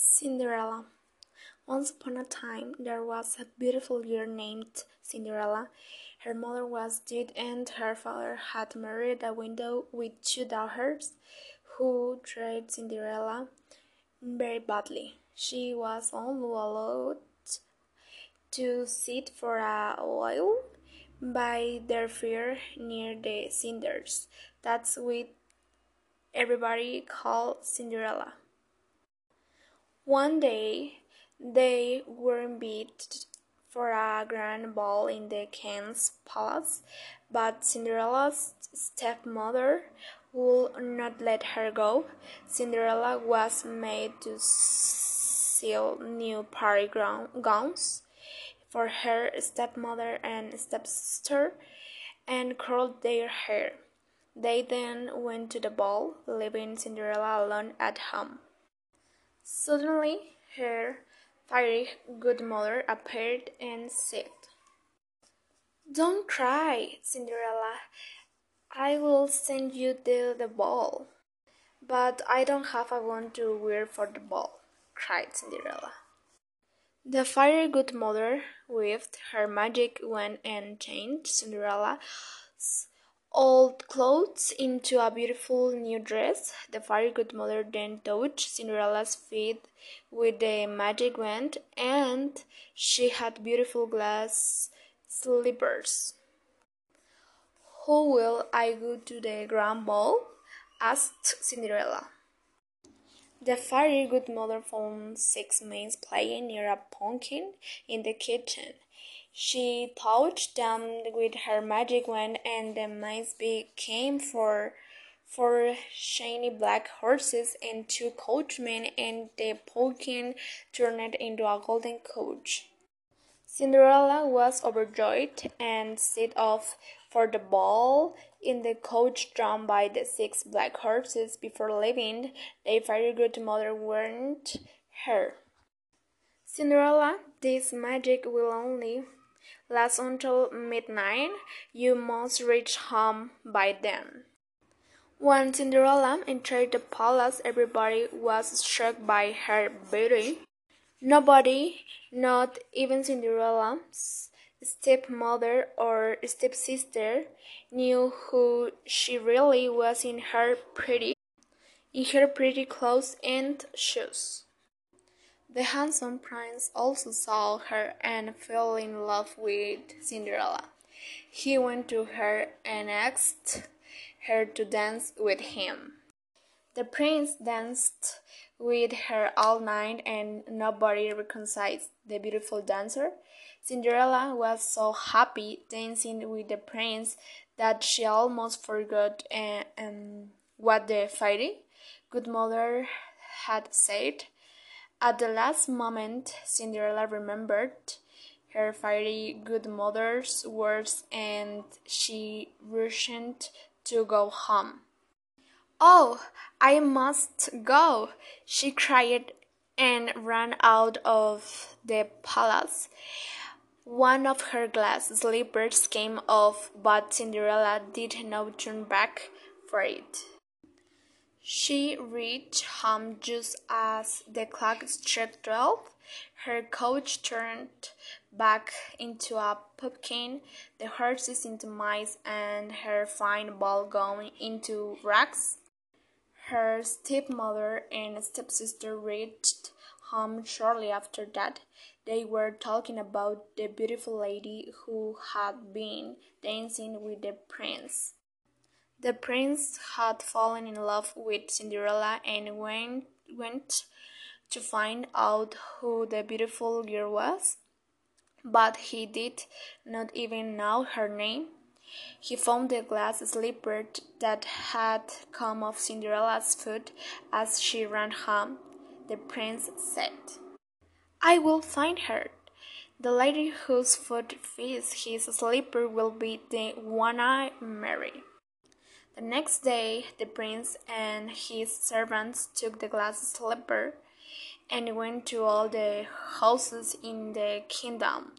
Cinderella. Once upon a time, there was a beautiful girl named Cinderella. Her mother was dead, and her father had married a widow with two daughters who treated Cinderella very badly. She was only allowed to sit for a while by their fire near the cinders. That's what everybody called Cinderella. One day they were invited for a grand ball in the king's palace, but Cinderella's stepmother would not let her go. Cinderella was made to sew new party gowns for her stepmother and stepsister and curled their hair. They then went to the ball, leaving Cinderella alone at home. Suddenly her fiery good mother appeared and said, Don't cry, Cinderella. I will send you to the ball. But I don't have a wand to wear for the ball, cried Cinderella. The fiery good mother waved her magic wand and changed Cinderella's old clothes into a beautiful new dress. The fairy godmother then touched Cinderella's feet with the magic wand, and she had beautiful glass slippers. Who will I go to the grand ball? asked Cinderella. The fairy godmother found six maids playing near a pumpkin in the kitchen. She touched them with her magic wand, and the mice became four, four shiny black horses and two coachmen, and the pumpkin turned into a golden coach. Cinderella was overjoyed and set off for the ball in the coach drawn by the six black horses. Before leaving, the fairy godmother warned her. Cinderella, this magic will only last until midnight. You must reach home by then. When Cinderella entered the palace, everybody was struck by her beauty. Nobody, not even Cinderella's stepmother or stepsister, knew who she really was in her pretty in her pretty clothes and shoes. The handsome prince also saw her and fell in love with Cinderella. He went to her and asked her to dance with him. The prince danced with her all night and nobody recognized the beautiful dancer. Cinderella was so happy dancing with the prince that she almost forgot uh, um, what the fairy good mother had said. At the last moment, Cinderella remembered her fairy godmother's words and she rushed to go home. Oh, I must go, she cried and ran out of the palace. One of her glass slippers came off, but Cinderella did not turn back for it. She reached home just as the clock struck twelve. Her coach turned back into a pumpkin, the horses into mice, and her fine ball gown into rags. Her stepmother and stepsister reached home shortly after that. They were talking about the beautiful lady who had been dancing with the prince. The prince had fallen in love with Cinderella and went, went to find out who the beautiful girl was, but he did not even know her name. He found the glass slipper that had come off Cinderella's foot as she ran home. The prince said, I will find her. The lady whose foot fits his slipper will be the one I marry. The next day, the prince and his servants took the glass slipper and went to all the houses in the kingdom.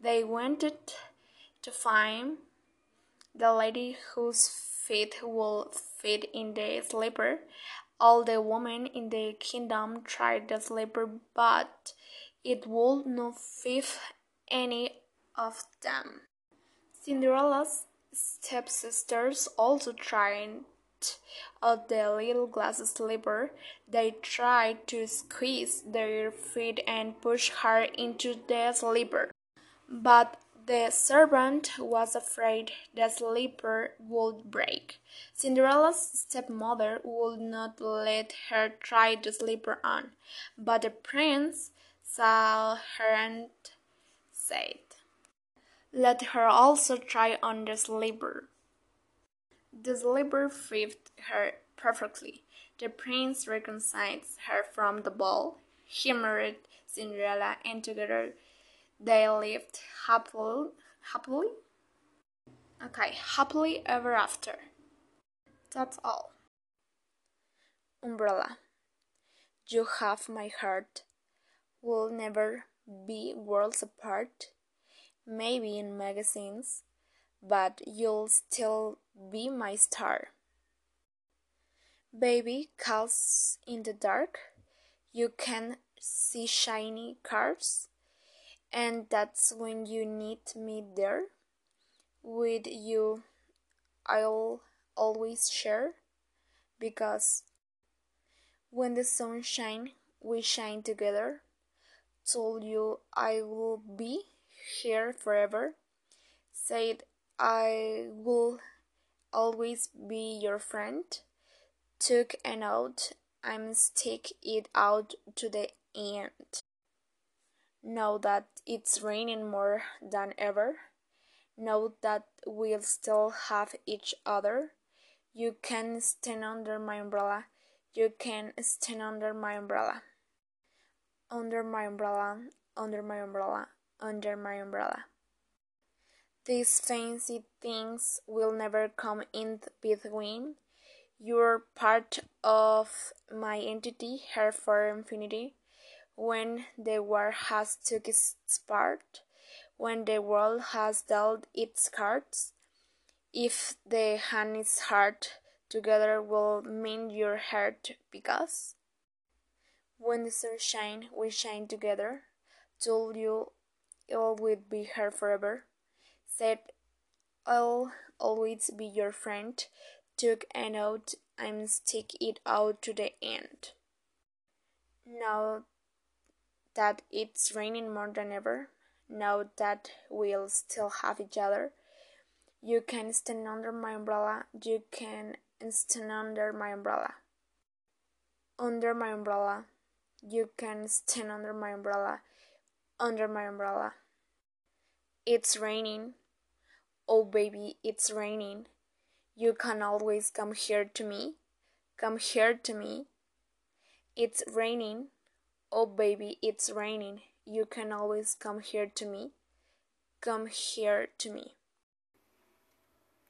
They wanted to find the lady whose feet would fit in the slipper. All the women in the kingdom tried the slipper, but it would not fit any of them. Cinderella's stepsisters also tried out the little glass slipper. They tried to squeeze their feet and push her into the slipper. But the servant was afraid the slipper would break. Cinderella's stepmother would not let her try the slipper on, but the prince saw her and said, Let her also try on the slipper. The slipper fitted her perfectly. The prince reconciled her from the ball. He married Cinderella, and together they lived happily. Happily? Okay, happily ever after. That's all. Umbrella. You have my heart. We'll never be worlds apart. Maybe in magazines, but you'll still be my star. Baby calls in the dark. You can see shiny cars and that's when you need me there. With you, I'll always share because when the sun shines, we shine together. Told you I will be here forever. Said I will always be your friend. Took an oath, I'm stick it out to the end know that it's raining more than ever. Know that we'll still have each other. You can stand under my umbrella. You can stand under my umbrella. Under my umbrella, under my umbrella, under my umbrella. These fancy things will never come in between. You're part of my entity here for infinity when the war has took its part, when the world has dealt its cards, if the hand is hard, together will mend your heart because when the sun shine, we shine together. Told you it will be here forever. Said I'll always be your friend. Took an oath, I'm stick it out to the end. Now that it's raining more than ever, now that we'll still have each other. You can stand under my umbrella, you can stand under my umbrella. Under my umbrella, you can stand under my umbrella, under my umbrella. It's raining. Oh, baby, it's raining. You can always come here to me. Come here to me. It's raining. Oh, baby, it's raining. You can always come here to me. Come here to me.